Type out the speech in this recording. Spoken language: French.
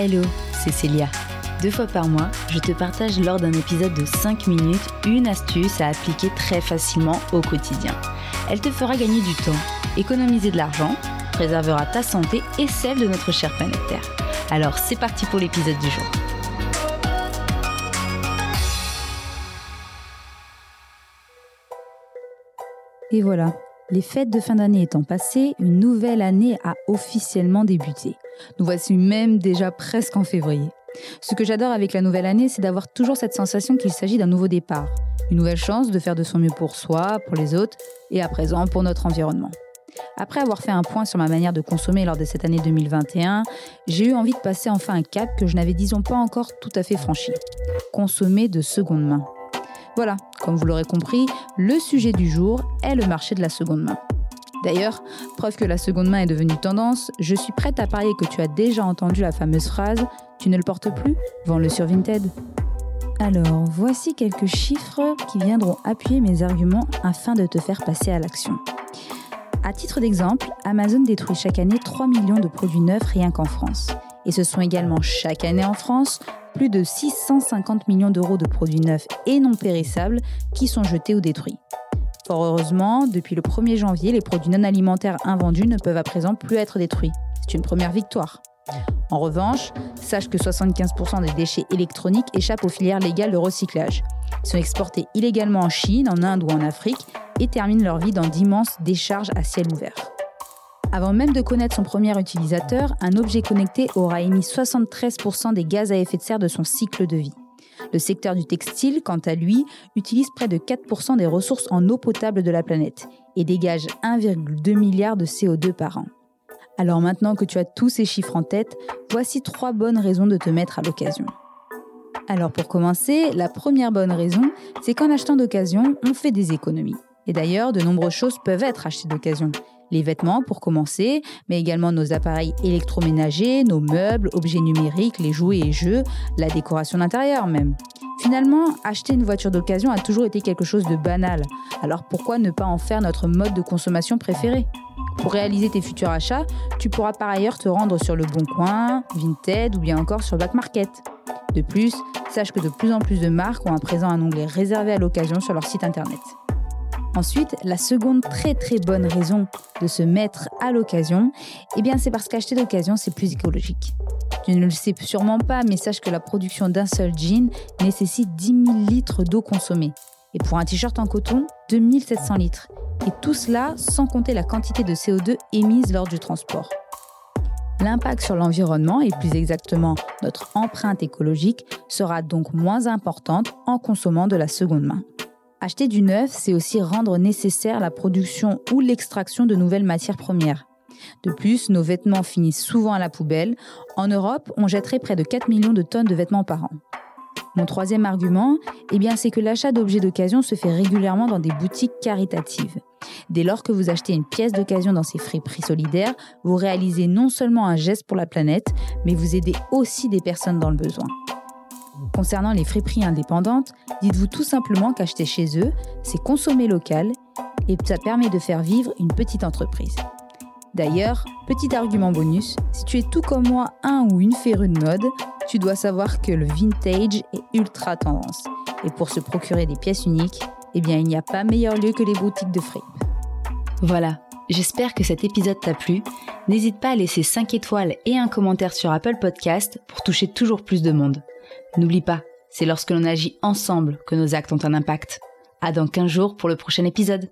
Hello, c'est Célia. Deux fois par mois, je te partage lors d'un épisode de 5 minutes une astuce à appliquer très facilement au quotidien. Elle te fera gagner du temps, économiser de l'argent, préservera ta santé et celle de notre chère planète Terre. Alors c'est parti pour l'épisode du jour. Et voilà, les fêtes de fin d'année étant passées, une nouvelle année a officiellement débuté. Nous voici même déjà presque en février. Ce que j'adore avec la nouvelle année, c'est d'avoir toujours cette sensation qu'il s'agit d'un nouveau départ, une nouvelle chance de faire de son mieux pour soi, pour les autres et à présent pour notre environnement. Après avoir fait un point sur ma manière de consommer lors de cette année 2021, j'ai eu envie de passer enfin un cap que je n'avais disons pas encore tout à fait franchi. Consommer de seconde main. Voilà, comme vous l'aurez compris, le sujet du jour est le marché de la seconde main. D'ailleurs, preuve que la seconde main est devenue tendance, je suis prête à parier que tu as déjà entendu la fameuse phrase Tu ne le portes plus Vends-le sur Vinted. Alors, voici quelques chiffres qui viendront appuyer mes arguments afin de te faire passer à l'action. À titre d'exemple, Amazon détruit chaque année 3 millions de produits neufs rien qu'en France. Et ce sont également chaque année en France plus de 650 millions d'euros de produits neufs et non périssables qui sont jetés ou détruits. Fort heureusement, depuis le 1er janvier, les produits non alimentaires invendus ne peuvent à présent plus être détruits. C'est une première victoire. En revanche, sache que 75% des déchets électroniques échappent aux filières légales de recyclage. Ils sont exportés illégalement en Chine, en Inde ou en Afrique et terminent leur vie dans d'immenses décharges à ciel ouvert. Avant même de connaître son premier utilisateur, un objet connecté aura émis 73% des gaz à effet de serre de son cycle de vie. Le secteur du textile, quant à lui, utilise près de 4% des ressources en eau potable de la planète et dégage 1,2 milliard de CO2 par an. Alors maintenant que tu as tous ces chiffres en tête, voici trois bonnes raisons de te mettre à l'occasion. Alors pour commencer, la première bonne raison, c'est qu'en achetant d'occasion, on fait des économies. Et d'ailleurs, de nombreuses choses peuvent être achetées d'occasion les vêtements pour commencer, mais également nos appareils électroménagers, nos meubles, objets numériques, les jouets et jeux, la décoration d'intérieur même. Finalement, acheter une voiture d'occasion a toujours été quelque chose de banal. Alors pourquoi ne pas en faire notre mode de consommation préféré? Pour réaliser tes futurs achats, tu pourras par ailleurs te rendre sur le Bon Coin, Vinted ou bien encore sur Back Market. De plus, sache que de plus en plus de marques ont à présent un onglet réservé à l'occasion sur leur site internet. Ensuite, la seconde très très bonne raison de se mettre à l'occasion, eh bien c'est parce qu'acheter d'occasion c'est plus écologique. Tu ne le sais sûrement pas, mais sache que la production d'un seul jean nécessite 10 000 litres d'eau consommée. Et pour un t-shirt en coton, 2700 litres. Et tout cela sans compter la quantité de CO2 émise lors du transport. L'impact sur l'environnement, et plus exactement notre empreinte écologique, sera donc moins importante en consommant de la seconde main. Acheter du neuf, c'est aussi rendre nécessaire la production ou l'extraction de nouvelles matières premières. De plus, nos vêtements finissent souvent à la poubelle. En Europe, on jetterait près de 4 millions de tonnes de vêtements par an. Mon troisième argument, eh c'est que l'achat d'objets d'occasion se fait régulièrement dans des boutiques caritatives. Dès lors que vous achetez une pièce d'occasion dans ces friperies solidaires, vous réalisez non seulement un geste pour la planète, mais vous aidez aussi des personnes dans le besoin. Concernant les friperies indépendantes, dites-vous tout simplement qu'acheter chez eux, c'est consommer local et ça permet de faire vivre une petite entreprise. D'ailleurs, petit argument bonus, si tu es tout comme moi un ou une férue de mode, tu dois savoir que le vintage est ultra tendance. Et pour se procurer des pièces uniques, eh bien il n'y a pas meilleur lieu que les boutiques de fripe. Voilà, j'espère que cet épisode t'a plu. N'hésite pas à laisser 5 étoiles et un commentaire sur Apple Podcast pour toucher toujours plus de monde. N'oublie pas, c'est lorsque l'on agit ensemble que nos actes ont un impact. À dans 15 jours pour le prochain épisode.